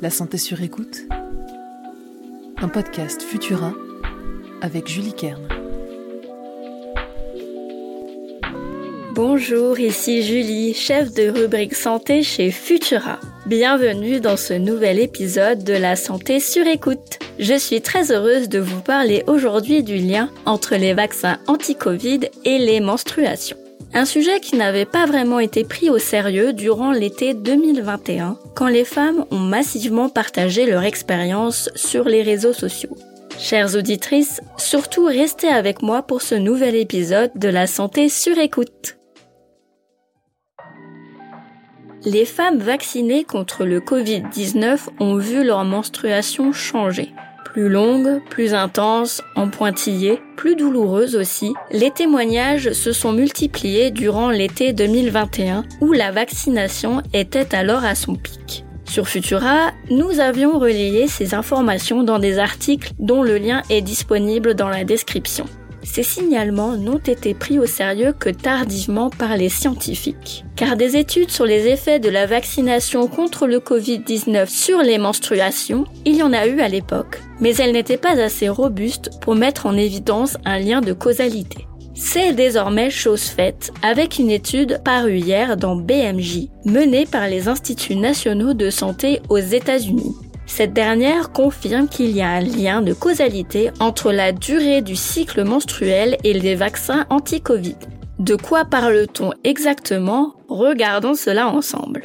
La santé sur écoute. Un podcast Futura avec Julie Kern. Bonjour, ici Julie, chef de rubrique santé chez Futura. Bienvenue dans ce nouvel épisode de la santé sur écoute. Je suis très heureuse de vous parler aujourd'hui du lien entre les vaccins anti-Covid et les menstruations. Un sujet qui n'avait pas vraiment été pris au sérieux durant l'été 2021, quand les femmes ont massivement partagé leur expérience sur les réseaux sociaux. Chères auditrices, surtout restez avec moi pour ce nouvel épisode de la santé sur écoute. Les femmes vaccinées contre le Covid-19 ont vu leur menstruation changer plus longue, plus intense, en pointillé, plus douloureuse aussi, les témoignages se sont multipliés durant l'été 2021 où la vaccination était alors à son pic. Sur Futura, nous avions relayé ces informations dans des articles dont le lien est disponible dans la description. Ces signalements n'ont été pris au sérieux que tardivement par les scientifiques, car des études sur les effets de la vaccination contre le Covid-19 sur les menstruations, il y en a eu à l'époque, mais elles n'étaient pas assez robustes pour mettre en évidence un lien de causalité. C'est désormais chose faite avec une étude parue hier dans BMJ, menée par les Instituts nationaux de santé aux États-Unis. Cette dernière confirme qu'il y a un lien de causalité entre la durée du cycle menstruel et les vaccins anti-Covid. De quoi parle-t-on exactement? Regardons cela ensemble.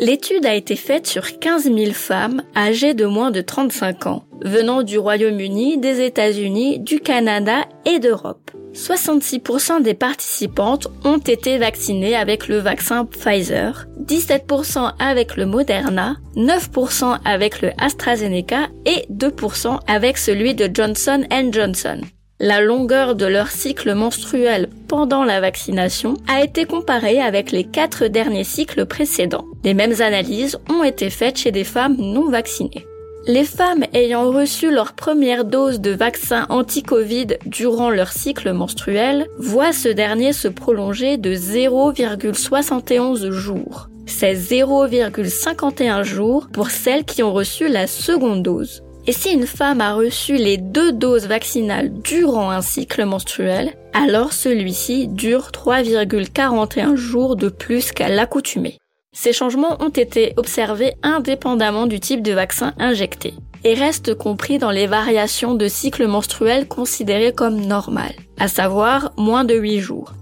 L'étude a été faite sur 15 000 femmes âgées de moins de 35 ans, venant du Royaume-Uni, des États-Unis, du Canada et d'Europe. 66% des participantes ont été vaccinées avec le vaccin Pfizer, 17% avec le Moderna, 9% avec le AstraZeneca et 2% avec celui de Johnson Johnson. La longueur de leur cycle menstruel pendant la vaccination a été comparée avec les quatre derniers cycles précédents. Les mêmes analyses ont été faites chez des femmes non vaccinées. Les femmes ayant reçu leur première dose de vaccin anti-Covid durant leur cycle menstruel voient ce dernier se prolonger de 0,71 jours. C'est 0,51 jours pour celles qui ont reçu la seconde dose. Et si une femme a reçu les deux doses vaccinales durant un cycle menstruel, alors celui-ci dure 3,41 jours de plus qu'à l'accoutumée. Ces changements ont été observés indépendamment du type de vaccin injecté et restent compris dans les variations de cycle menstruel considérées comme normales, à savoir moins de 8 jours.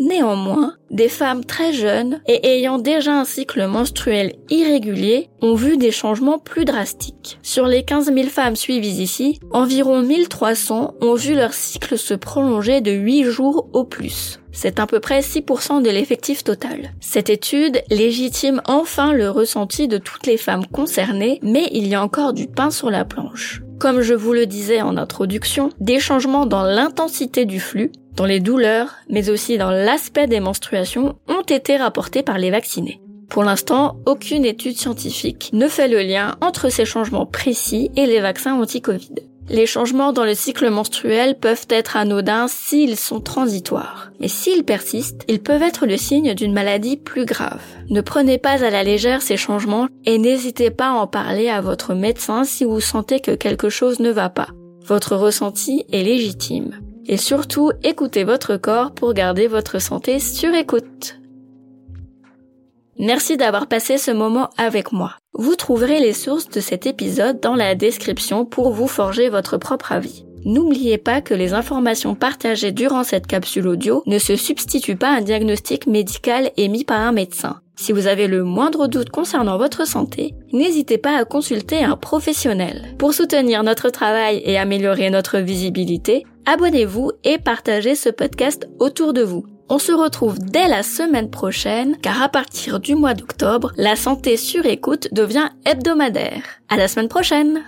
Néanmoins, des femmes très jeunes et ayant déjà un cycle menstruel irrégulier ont vu des changements plus drastiques. Sur les 15 000 femmes suivies ici, environ 1300 ont vu leur cycle se prolonger de 8 jours au plus. C'est à peu près 6% de l'effectif total. Cette étude légitime enfin le ressenti de toutes les femmes concernées, mais il y a encore du pain sur la planche. Comme je vous le disais en introduction, des changements dans l'intensité du flux, dans les douleurs, mais aussi dans l'aspect des menstruations ont été rapportés par les vaccinés. Pour l'instant, aucune étude scientifique ne fait le lien entre ces changements précis et les vaccins anti-Covid. Les changements dans le cycle menstruel peuvent être anodins s'ils sont transitoires. Mais s'ils persistent, ils peuvent être le signe d'une maladie plus grave. Ne prenez pas à la légère ces changements et n'hésitez pas à en parler à votre médecin si vous sentez que quelque chose ne va pas. Votre ressenti est légitime et surtout écoutez votre corps pour garder votre santé sur écoute. Merci d'avoir passé ce moment avec moi. Vous trouverez les sources de cet épisode dans la description pour vous forger votre propre avis. N'oubliez pas que les informations partagées durant cette capsule audio ne se substituent pas à un diagnostic médical émis par un médecin. Si vous avez le moindre doute concernant votre santé, n'hésitez pas à consulter un professionnel. Pour soutenir notre travail et améliorer notre visibilité, abonnez-vous et partagez ce podcast autour de vous. On se retrouve dès la semaine prochaine car à partir du mois d'octobre, la santé sur écoute devient hebdomadaire. À la semaine prochaine!